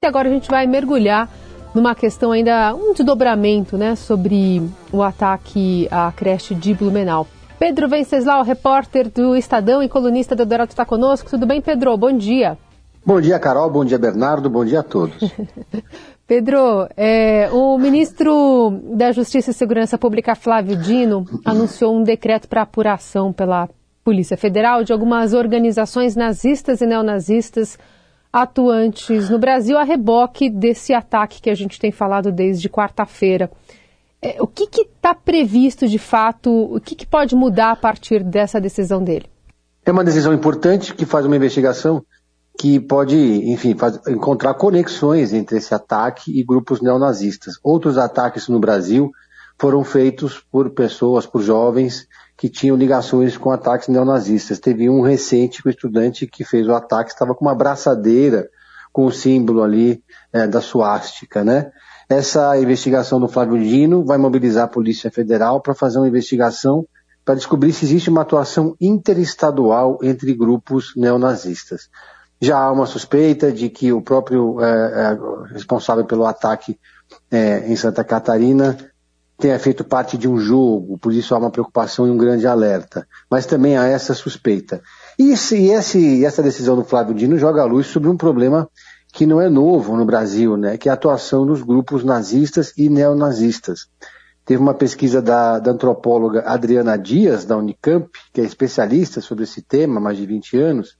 E agora a gente vai mergulhar numa questão ainda, um desdobramento, né, sobre o ataque à creche de Blumenau. Pedro Venceslau, repórter do Estadão e colunista do Dourado, está conosco. Tudo bem, Pedro? Bom dia. Bom dia, Carol. Bom dia, Bernardo. Bom dia a todos. Pedro, é, o ministro da Justiça e Segurança Pública, Flávio Dino, anunciou um decreto para apuração pela Polícia Federal de algumas organizações nazistas e neonazistas atuantes no Brasil a reboque desse ataque que a gente tem falado desde quarta-feira. É, o que está previsto de fato? O que, que pode mudar a partir dessa decisão dele? É uma decisão importante que faz uma investigação que pode, enfim, faz, encontrar conexões entre esse ataque e grupos neonazistas. Outros ataques no Brasil foram feitos por pessoas, por jovens que tinham ligações com ataques neonazistas. Teve um recente que o estudante que fez o ataque estava com uma braçadeira com o símbolo ali é, da suástica, né? Essa investigação do Flávio Dino vai mobilizar a Polícia Federal para fazer uma investigação para descobrir se existe uma atuação interestadual entre grupos neonazistas. Já há uma suspeita de que o próprio é, é, responsável pelo ataque é, em Santa Catarina tenha feito parte de um jogo, por isso há uma preocupação e um grande alerta. Mas também há essa suspeita. E, esse, esse, essa decisão do Flávio Dino joga a luz sobre um problema que não é novo no Brasil, né, que é a atuação dos grupos nazistas e neonazistas. Teve uma pesquisa da, da antropóloga Adriana Dias, da Unicamp, que é especialista sobre esse tema há mais de 20 anos,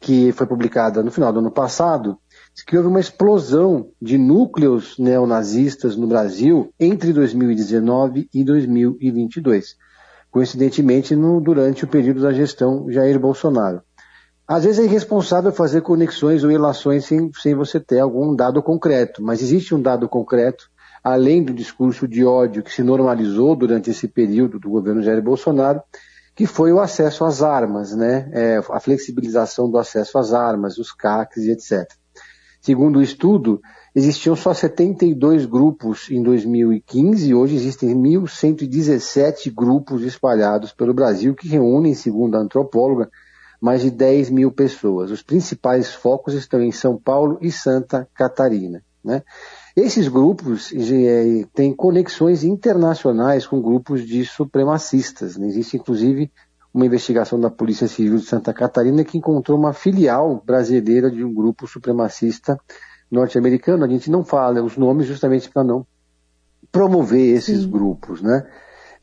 que foi publicada no final do ano passado, que houve uma explosão de núcleos neonazistas no Brasil entre 2019 e 2022, coincidentemente no, durante o período da gestão Jair Bolsonaro. Às vezes é irresponsável fazer conexões ou relações sem, sem você ter algum dado concreto, mas existe um dado concreto, além do discurso de ódio que se normalizou durante esse período do governo Jair Bolsonaro, que foi o acesso às armas, né? É, a flexibilização do acesso às armas, os CACs e etc. Segundo o estudo, existiam só 72 grupos em 2015 e hoje existem 1.117 grupos espalhados pelo Brasil que reúnem, segundo a antropóloga, mais de 10 mil pessoas. Os principais focos estão em São Paulo e Santa Catarina. Né? Esses grupos é, têm conexões internacionais com grupos de supremacistas. Né? Existe, inclusive, uma investigação da Polícia Civil de Santa Catarina que encontrou uma filial brasileira de um grupo supremacista norte-americano. A gente não fala os nomes justamente para não promover esses Sim. grupos, né?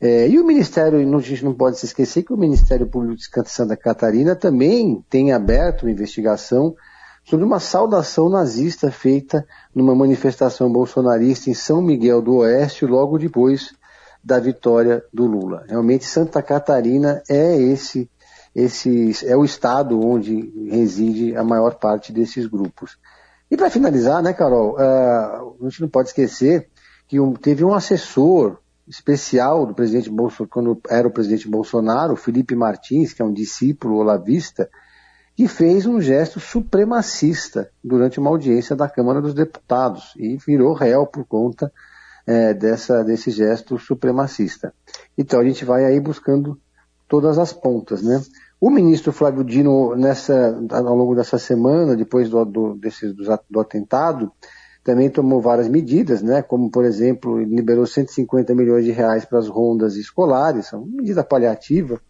É, e o Ministério, a gente não pode se esquecer que o Ministério Público de Santa Catarina também tem aberto uma investigação sobre uma saudação nazista feita numa manifestação bolsonarista em São Miguel do Oeste, logo depois da vitória do Lula. Realmente Santa Catarina é esse, esse é o estado onde reside a maior parte desses grupos. E para finalizar, né, Carol, uh, a gente não pode esquecer que um, teve um assessor especial do presidente Bolsonaro, quando era o presidente Bolsonaro, Felipe Martins, que é um discípulo olavista, que fez um gesto supremacista durante uma audiência da Câmara dos Deputados e virou réu por conta é, dessa, desse gesto supremacista. Então a gente vai aí buscando todas as pontas, né? O ministro Flávio Dino, nessa, ao longo dessa semana, depois do, do, desse, do, do atentado, também tomou várias medidas, né, como, por exemplo, liberou 150 milhões de reais para as rondas escolares, uma medida paliativa,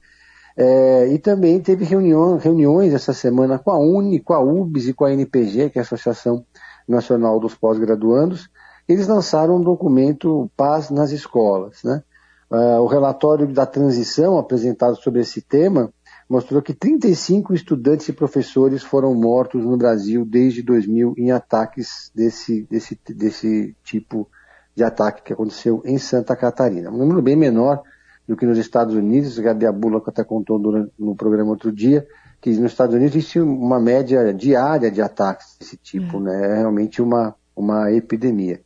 é, e também teve reunião, reuniões essa semana com a UNE, com a UBS e com a NPG, que é a Associação Nacional dos Pós-Graduandos. Eles lançaram um documento Paz nas Escolas. Né? Uh, o relatório da transição apresentado sobre esse tema mostrou que 35 estudantes e professores foram mortos no Brasil desde 2000 em ataques desse, desse, desse tipo de ataque que aconteceu em Santa Catarina. Um número bem menor do que nos Estados Unidos, a Gabi Abula até contou durante, no programa outro dia, que nos Estados Unidos existe uma média diária de ataques desse tipo, uhum. né? É realmente uma, uma epidemia.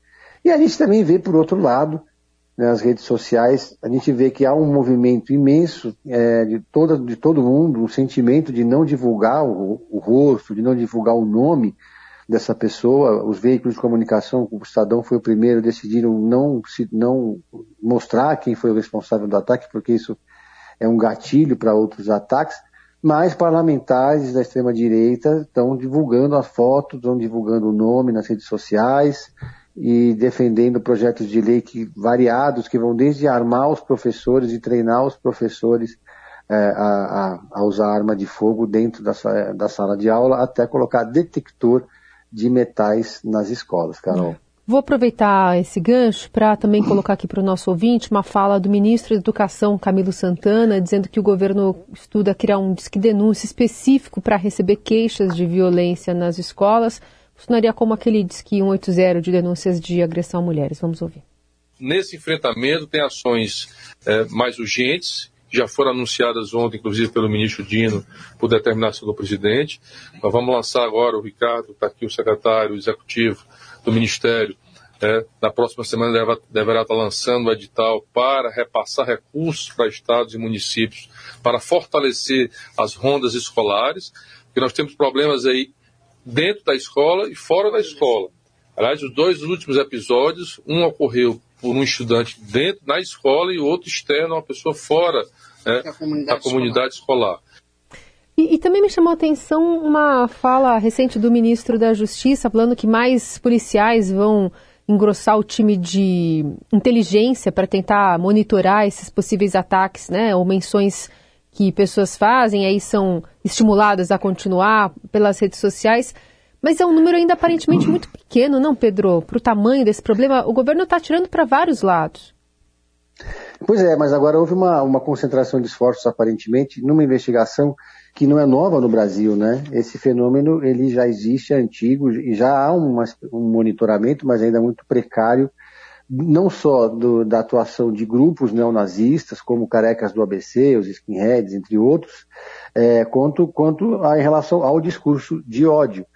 E a gente também vê, por outro lado, nas redes sociais, a gente vê que há um movimento imenso é, de, toda, de todo mundo, um sentimento de não divulgar o, o, rosto, de não divulgar o nome dessa pessoa. Os veículos de comunicação, o Estadão foi o primeiro, decidiram não, se, não mostrar quem foi o responsável do ataque, porque isso é um gatilho para outros ataques. mas parlamentares da extrema-direita estão divulgando as fotos, estão divulgando o nome nas redes sociais e defendendo projetos de lei que, variados que vão desde armar os professores e treinar os professores é, a, a, usar arma de fogo dentro da, da sala de aula, até colocar detector de metais nas escolas, Carol. Vou aproveitar esse gancho para também colocar aqui para o nosso ouvinte uma fala do ministro da Educação, Camilo Santana, dizendo que o governo estuda criar um disque denúncia específico para receber queixas de violência nas escolas. Funcionaria como aquele disque 180 de denúncias de agressão a mulheres. Vamos ouvir. Nesse enfrentamento tem ações é, mais urgentes já foram anunciadas ontem, inclusive pelo ministro Dino, por determinação do presidente. Nós vamos lançar agora, o Ricardo, está aqui o secretário executivo do Ministério, é, na próxima semana deve, deverá estar lançando o edital para repassar recursos para estados e municípios, para fortalecer as rondas escolares, porque nós temos problemas aí dentro da escola e fora da escola. Aliás, os dois últimos episódios, um ocorreu por um estudante dentro na escola e o outro externo, uma pessoa fora né, da comunidade, comunidade escolar. escolar. E, e, também me chamou a atenção uma fala recente do ministro da Justiça falando que mais policiais vão engrossar o time de inteligência para tentar monitorar esses possíveis ataques, né, ou menções que pessoas fazem, aí são estimuladas a continuar pelas redes sociais. Mas é um número ainda aparentemente muito pequeno, não, Pedro? Para o tamanho desse problema, o governo está tirando para vários lados. Pois é, mas agora houve uma, uma concentração de esforços, aparentemente, numa investigação que não é nova no Brasil, né? Esse fenômeno ele já existe, é antigo, e já há um monitoramento, mas ainda muito precário, não só do, da atuação de grupos neonazistas, como carecas do ABC, os skinheads, entre outros, é, quanto, quanto a, em relação ao discurso de ódio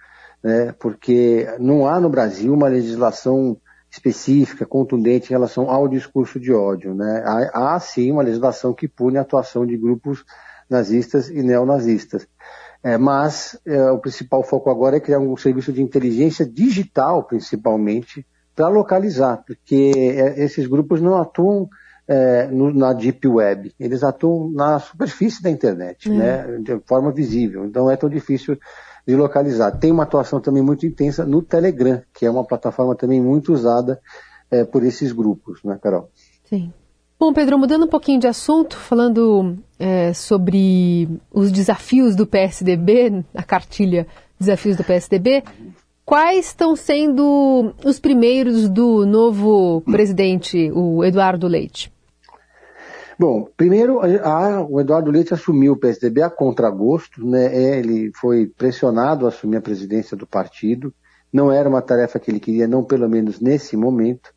né, porque não há no Brasil uma legislação específica, contundente em relação ao discurso de ódio. Né? Há, há sim uma legislação que pune a atuação de grupos nazistas e neonazistas. É, mas é, o principal foco agora é criar um serviço de inteligência digital, principalmente, para localizar, porque é, esses grupos não atuam é, no, na deep web, eles atuam na superfície da internet, hum. né, de forma visível. Então é tão difícil de localizar. Tem uma atuação também muito intensa no Telegram, que é uma plataforma também muito usada é, por esses grupos, né, Carol? Sim. Bom, Pedro, mudando um pouquinho de assunto, falando é, sobre os desafios do PSDB, a cartilha Desafios do PSDB, quais estão sendo os primeiros do novo presidente, o Eduardo Leite? Bom, primeiro, a, o Eduardo Leite assumiu o PSDB a contragosto, né? É, ele foi pressionado a assumir a presidência do partido. Não era uma tarefa que ele queria, não pelo menos nesse momento.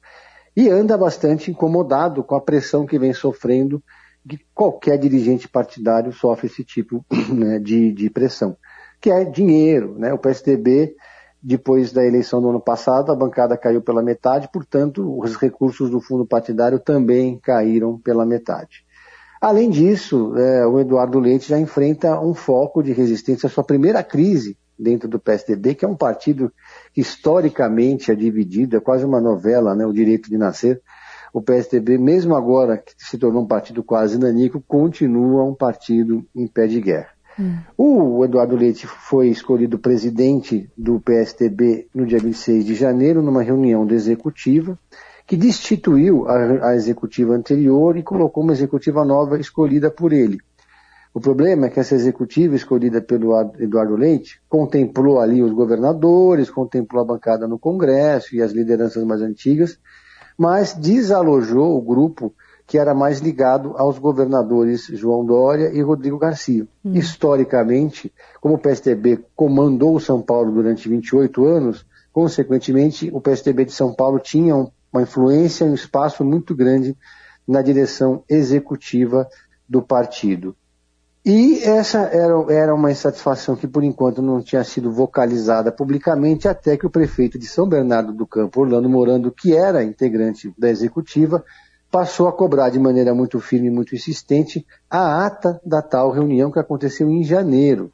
E anda bastante incomodado com a pressão que vem sofrendo, que qualquer dirigente partidário sofre esse tipo né, de, de pressão, que é dinheiro. Né? O PSDB depois da eleição do ano passado, a bancada caiu pela metade, portanto, os recursos do fundo partidário também caíram pela metade. Além disso, é, o Eduardo Leite já enfrenta um foco de resistência à sua primeira crise dentro do PSDB, que é um partido que historicamente é dividido, é quase uma novela, né, o direito de nascer. O PSDB, mesmo agora que se tornou um partido quase nanico, continua um partido em pé de guerra. Hum. O Eduardo Leite foi escolhido presidente do PSDB no dia 26 de janeiro, numa reunião da executiva, que destituiu a, a executiva anterior e colocou uma executiva nova escolhida por ele. O problema é que essa executiva escolhida pelo Eduardo Leite contemplou ali os governadores, contemplou a bancada no Congresso e as lideranças mais antigas, mas desalojou o grupo que era mais ligado aos governadores João Dória e Rodrigo Garcia. Hum. Historicamente, como o PSDB comandou o São Paulo durante 28 anos, consequentemente, o PSDB de São Paulo tinha uma influência e um espaço muito grande na direção executiva do partido. E essa era, era uma insatisfação que, por enquanto, não tinha sido vocalizada publicamente, até que o prefeito de São Bernardo do Campo, Orlando Morando, que era integrante da executiva, passou a cobrar de maneira muito firme e muito insistente a ata da tal reunião que aconteceu em janeiro.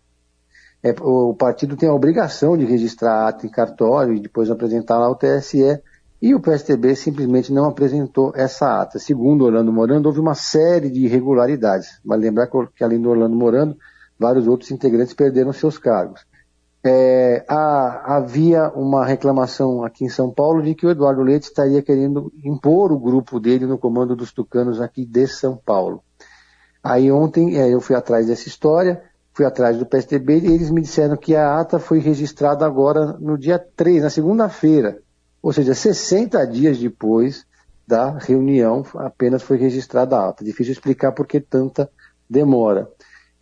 É, o partido tem a obrigação de registrar a ata em cartório e depois apresentar lá ao TSE, e o PSDB simplesmente não apresentou essa ata. Segundo Orlando Morando, houve uma série de irregularidades. Vale lembrar que, além do Orlando Morando, vários outros integrantes perderam seus cargos. É, há, havia uma reclamação aqui em São Paulo de que o Eduardo Leite estaria querendo impor o grupo dele no comando dos tucanos aqui de São Paulo. Aí ontem é, eu fui atrás dessa história, fui atrás do PSDB e eles me disseram que a ata foi registrada agora no dia 3, na segunda-feira, ou seja, 60 dias depois da reunião apenas foi registrada a ata. Difícil explicar por que tanta demora.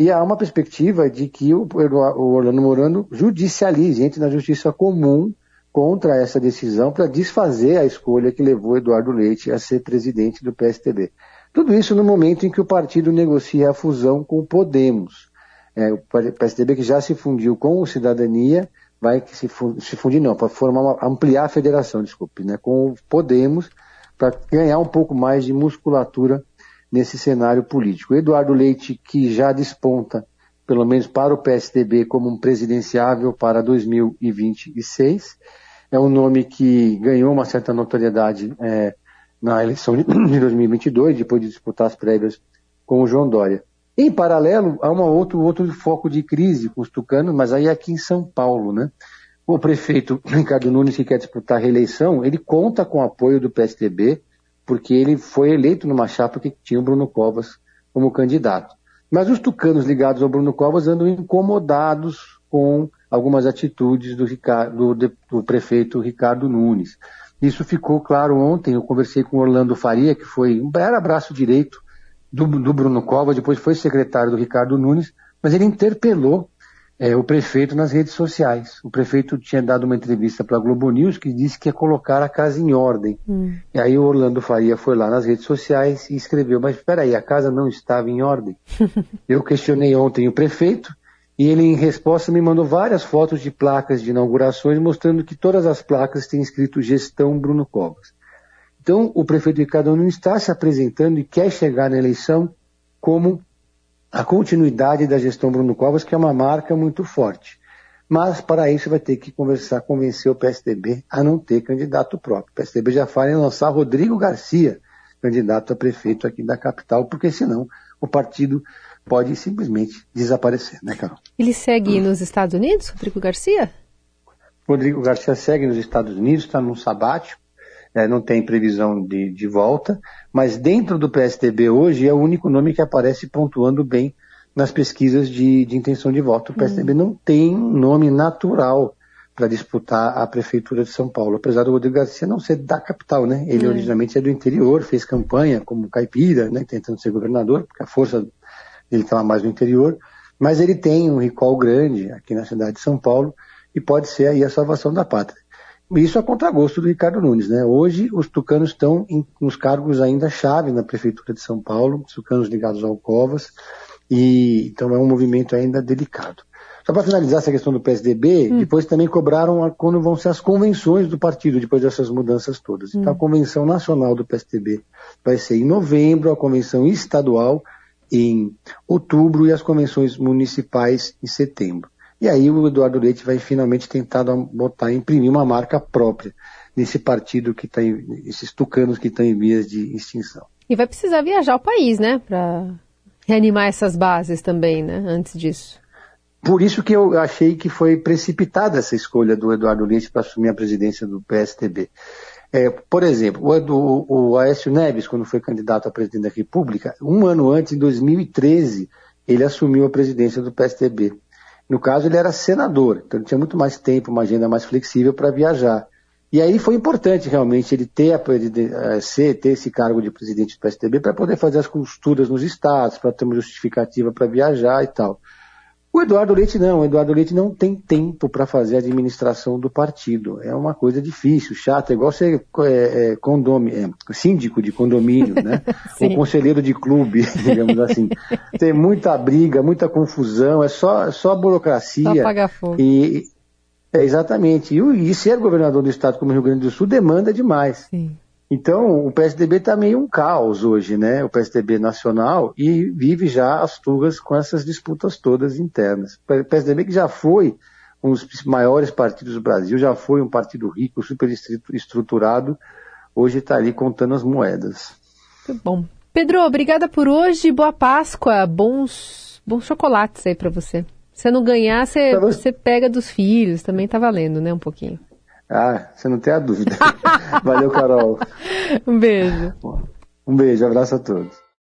E há uma perspectiva de que o, Orlando Morando judicialize, entre na justiça comum contra essa decisão para desfazer a escolha que levou Eduardo Leite a ser presidente do PSTB. Tudo isso no momento em que o partido negocia a fusão com o Podemos. É, o PSDB que já se fundiu com o Cidadania, vai se, fundir, se fundir não, para formar uma, ampliar a federação, desculpe, né, com o Podemos, para ganhar um pouco mais de musculatura nesse cenário político. Eduardo Leite, que já desponta, pelo menos para o PSDB, como um presidenciável para 2026, é um nome que ganhou uma certa notoriedade é, na eleição de 2022, depois de disputar as prévias com o João Dória. Em paralelo, há um outro, outro foco de crise com os tucanos, mas aí é aqui em São Paulo, né? O prefeito Ricardo Nunes, que quer disputar a reeleição, ele conta com o apoio do PSDB, porque ele foi eleito numa chapa que tinha o Bruno Covas como candidato. Mas os tucanos ligados ao Bruno Covas andam incomodados com algumas atitudes do, Ricardo, do, do prefeito Ricardo Nunes. Isso ficou claro ontem, eu conversei com Orlando Faria, que foi, era braço direito do, do Bruno Covas, depois foi secretário do Ricardo Nunes, mas ele interpelou é, o prefeito nas redes sociais. O prefeito tinha dado uma entrevista para a Globo News que disse que ia colocar a casa em ordem. Hum. E aí o Orlando Faria foi lá nas redes sociais e escreveu, mas espera aí, a casa não estava em ordem? Eu questionei ontem o prefeito e ele em resposta me mandou várias fotos de placas de inaugurações mostrando que todas as placas têm escrito gestão Bruno Covas. Então o prefeito Ricardo não está se apresentando e quer chegar na eleição como a continuidade da gestão Bruno Covas, que é uma marca muito forte. Mas, para isso, vai ter que conversar, convencer o PSDB a não ter candidato próprio. O PSDB já fala em lançar Rodrigo Garcia, candidato a prefeito aqui da capital, porque senão o partido pode simplesmente desaparecer, né, Carol? Ele segue hum. nos Estados Unidos, Rodrigo Garcia? Rodrigo Garcia segue nos Estados Unidos, está num sabático, é, não tem previsão de, de volta, mas dentro do PSDB hoje é o único nome que aparece pontuando bem nas pesquisas de, de intenção de voto. O PSDB uhum. não tem um nome natural para disputar a prefeitura de São Paulo, apesar do Rodrigo Garcia não ser da capital, né? Ele uhum. originalmente é do interior, fez campanha como caipira, né? Tentando ser governador, porque a força dele estava mais no interior, mas ele tem um recall grande aqui na cidade de São Paulo e pode ser aí a salvação da pátria. Isso a contragosto do Ricardo Nunes, né? Hoje os tucanos estão em, nos cargos ainda chave na prefeitura de São Paulo, os tucanos ligados ao Covas, e então é um movimento ainda delicado. Só para finalizar essa questão do PSDB, hum. depois também cobraram a, quando vão ser as convenções do partido, depois dessas mudanças todas. Então hum. a convenção nacional do PSDB vai ser em novembro, a convenção estadual em outubro e as convenções municipais em setembro. E aí o Eduardo Leite vai finalmente tentar botar, imprimir uma marca própria nesse partido que está, esses tucanos que estão em vias de extinção. E vai precisar viajar ao país, né, para reanimar essas bases também, né, antes disso. Por isso que eu achei que foi precipitada essa escolha do Eduardo Leite para assumir a presidência do PSTB. É, por exemplo, o, o, o Aécio Neves, quando foi candidato a presidente da República, um ano antes, em 2013, ele assumiu a presidência do PSTB. No caso, ele era senador, então ele tinha muito mais tempo, uma agenda mais flexível para viajar. E aí foi importante realmente ele ter, a, eh, ser, ter esse cargo de presidente do PSDB para poder fazer as costuras nos estados, para ter uma justificativa para viajar e tal. O Eduardo Leite não, o Eduardo Leite não tem tempo para fazer a administração do partido. É uma coisa difícil, chata, é igual ser é, é, é, síndico de condomínio, né? Ou conselheiro de clube, digamos assim. Tem muita briga, muita confusão, é só, é só burocracia. Só pagar fogo. E, é, exatamente. E, e ser governador do estado como Rio Grande do Sul demanda demais. Sim. Então, o PSDB está meio um caos hoje, né? O PSDB nacional e vive já as tugas com essas disputas todas internas. O PSDB que já foi um dos maiores partidos do Brasil, já foi um partido rico, super estruturado, hoje está ali contando as moedas. Muito bom. Pedro, obrigada por hoje, boa Páscoa, bons bons, bons chocolates aí para você. Se não ganhar, você, você pega dos filhos, também tá valendo, né, um pouquinho. Ah, você não tem a dúvida. Valeu, Carol. Um beijo. Um beijo, abraço a todos.